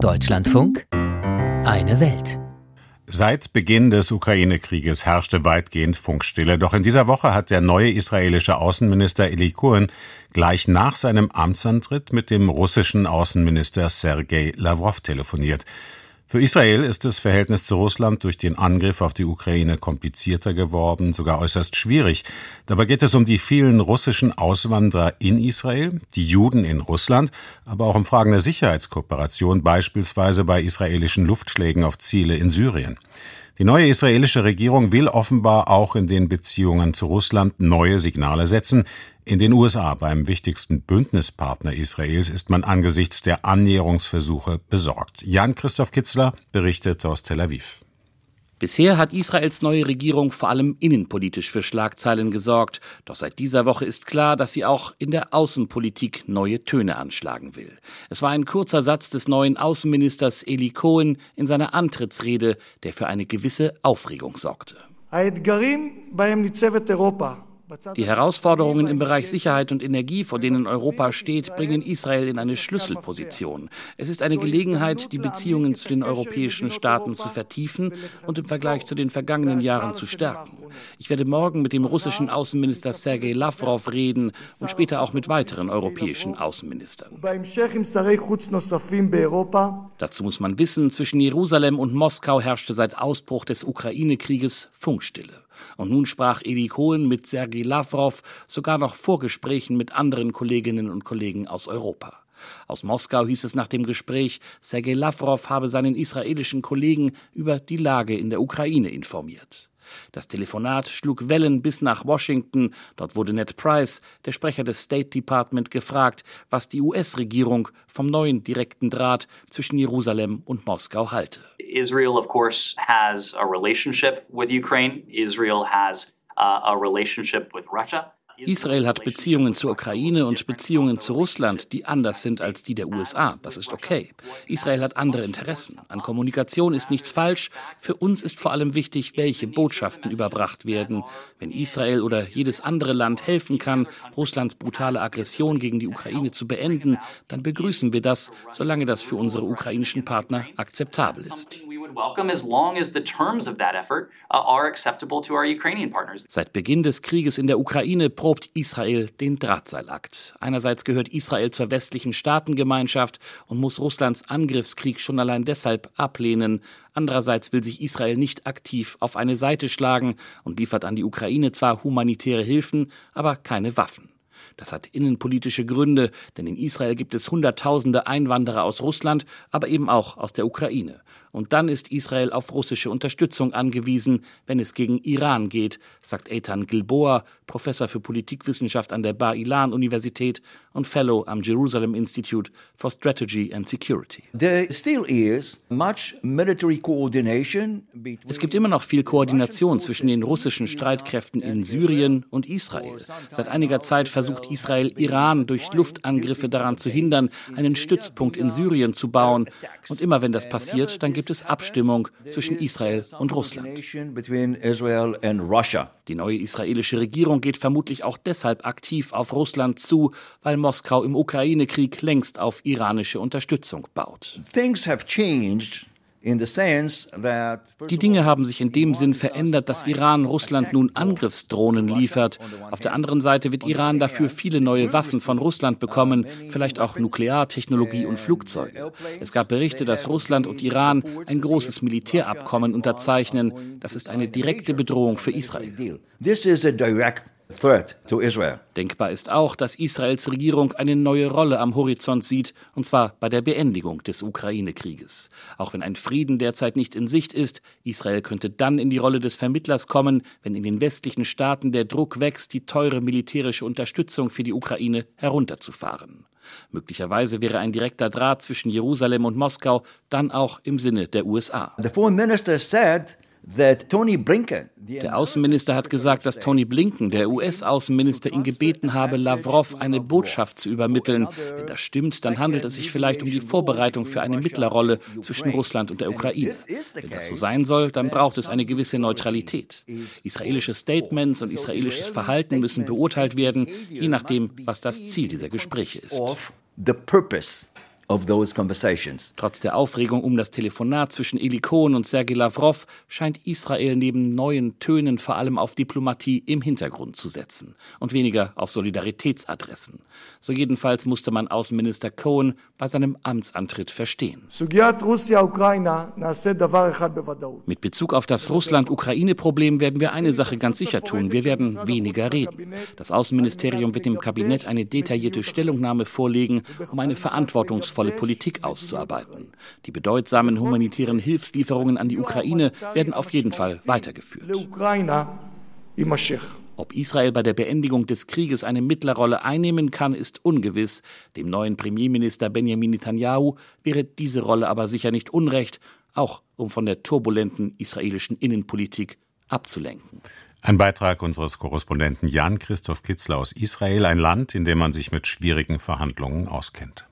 Deutschlandfunk Eine Welt. Seit Beginn des Ukraine-Krieges herrschte weitgehend Funkstille. Doch in dieser Woche hat der neue israelische Außenminister Eli Cohen gleich nach seinem Amtsantritt mit dem russischen Außenminister Sergei Lavrov telefoniert. Für Israel ist das Verhältnis zu Russland durch den Angriff auf die Ukraine komplizierter geworden, sogar äußerst schwierig. Dabei geht es um die vielen russischen Auswanderer in Israel, die Juden in Russland, aber auch um Fragen der Sicherheitskooperation, beispielsweise bei israelischen Luftschlägen auf Ziele in Syrien. Die neue israelische Regierung will offenbar auch in den Beziehungen zu Russland neue Signale setzen. In den USA, beim wichtigsten Bündnispartner Israels, ist man angesichts der Annäherungsversuche besorgt. Jan-Christoph Kitzler berichtet aus Tel Aviv. Bisher hat Israels neue Regierung vor allem innenpolitisch für Schlagzeilen gesorgt. Doch seit dieser Woche ist klar, dass sie auch in der Außenpolitik neue Töne anschlagen will. Es war ein kurzer Satz des neuen Außenministers Eli Cohen in seiner Antrittsrede, der für eine gewisse Aufregung sorgte. Die Herausforderungen im Bereich Sicherheit und Energie, vor denen Europa steht, bringen Israel in eine Schlüsselposition. Es ist eine Gelegenheit, die Beziehungen zu den europäischen Staaten zu vertiefen und im Vergleich zu den vergangenen Jahren zu stärken. Ich werde morgen mit dem russischen Außenminister Sergei Lavrov reden und später auch mit weiteren europäischen Außenministern. Dazu muss man wissen, zwischen Jerusalem und Moskau herrschte seit Ausbruch des Ukraine-Krieges Funkstille. Und nun sprach Eli Cohen mit Sergei Lavrov sogar noch vor Gesprächen mit anderen Kolleginnen und Kollegen aus Europa. Aus Moskau hieß es nach dem Gespräch, Sergei Lavrov habe seinen israelischen Kollegen über die Lage in der Ukraine informiert. Das Telefonat schlug Wellen bis nach Washington. Dort wurde Ned Price, der Sprecher des State Department, gefragt, was die US-Regierung vom neuen direkten Draht zwischen Jerusalem und Moskau halte. Israel, of course, has a relationship with Ukraine. Israel has uh, a relationship with Russia. Israel hat Beziehungen zur Ukraine und Beziehungen zu Russland, die anders sind als die der USA. Das ist okay. Israel hat andere Interessen. An Kommunikation ist nichts falsch. Für uns ist vor allem wichtig, welche Botschaften überbracht werden. Wenn Israel oder jedes andere Land helfen kann, Russlands brutale Aggression gegen die Ukraine zu beenden, dann begrüßen wir das, solange das für unsere ukrainischen Partner akzeptabel ist uh. Seit Beginn des Krieges in der Ukraine probt Israel den Drahtseilakt. Einerseits gehört Israel zur westlichen Staatengemeinschaft und muss Russlands Angriffskrieg schon allein deshalb ablehnen. Andererseits will sich Israel nicht aktiv auf eine Seite schlagen und liefert an die Ukraine zwar humanitäre Hilfen, aber keine Waffen. Das hat innenpolitische Gründe, denn in Israel gibt es Hunderttausende Einwanderer aus Russland, aber eben auch aus der Ukraine. Und dann ist Israel auf russische Unterstützung angewiesen, wenn es gegen Iran geht, sagt Eitan Gilboa, Professor für Politikwissenschaft an der Bar-Ilan-Universität und Fellow am Jerusalem Institute for Strategy and Security. Es gibt immer noch viel Koordination zwischen den russischen Streitkräften in Syrien und Israel. Seit einiger Zeit versucht Israel, Iran durch Luftangriffe daran zu hindern, einen Stützpunkt in Syrien zu bauen. Und immer wenn das passiert, dann gibt es Abstimmung zwischen Israel und Russland. Die neue israelische Regierung geht vermutlich auch deshalb aktiv auf Russland zu, weil Moskau im Ukraine-Krieg längst auf iranische Unterstützung baut. Things have changed die Dinge haben sich in dem Sinn verändert, dass Iran Russland nun Angriffsdrohnen liefert. Auf der anderen Seite wird Iran dafür viele neue Waffen von Russland bekommen, vielleicht auch Nukleartechnologie und Flugzeuge. Es gab Berichte, dass Russland und Iran ein großes Militärabkommen unterzeichnen. Das ist eine direkte Bedrohung für Israel. Denkbar ist auch, dass Israels Regierung eine neue Rolle am Horizont sieht, und zwar bei der Beendigung des Ukraine-Krieges. Auch wenn ein Frieden derzeit nicht in Sicht ist, Israel könnte dann in die Rolle des Vermittlers kommen, wenn in den westlichen Staaten der Druck wächst, die teure militärische Unterstützung für die Ukraine herunterzufahren. Möglicherweise wäre ein direkter Draht zwischen Jerusalem und Moskau dann auch im Sinne der USA. The foreign minister said der Außenminister hat gesagt, dass Tony Blinken, der US-Außenminister, ihn gebeten habe, Lavrov eine Botschaft zu übermitteln. Wenn das stimmt, dann handelt es sich vielleicht um die Vorbereitung für eine Mittlerrolle zwischen Russland und der Ukraine. Wenn das so sein soll, dann braucht es eine gewisse Neutralität. Israelische Statements und israelisches Verhalten müssen beurteilt werden, je nachdem, was das Ziel dieser Gespräche ist. Trotz der Aufregung um das Telefonat zwischen Eli Cohen und Sergei Lavrov scheint Israel neben neuen Tönen vor allem auf Diplomatie im Hintergrund zu setzen und weniger auf Solidaritätsadressen. So jedenfalls musste man Außenminister Cohen bei seinem Amtsantritt verstehen. Mit Bezug auf das Russland-Ukraine-Problem werden wir eine Sache ganz sicher tun. Wir werden weniger reden. Das Außenministerium wird dem Kabinett eine detaillierte Stellungnahme vorlegen, um eine verantwortungsvolle Politik auszuarbeiten. Die bedeutsamen humanitären Hilfslieferungen an die Ukraine werden auf jeden Fall weitergeführt. Ob Israel bei der Beendigung des Krieges eine Mittlerrolle einnehmen kann, ist ungewiss. Dem neuen Premierminister Benjamin Netanyahu wäre diese Rolle aber sicher nicht unrecht, auch um von der turbulenten israelischen Innenpolitik abzulenken. Ein Beitrag unseres Korrespondenten Jan Christoph Kitzler aus Israel, ein Land, in dem man sich mit schwierigen Verhandlungen auskennt.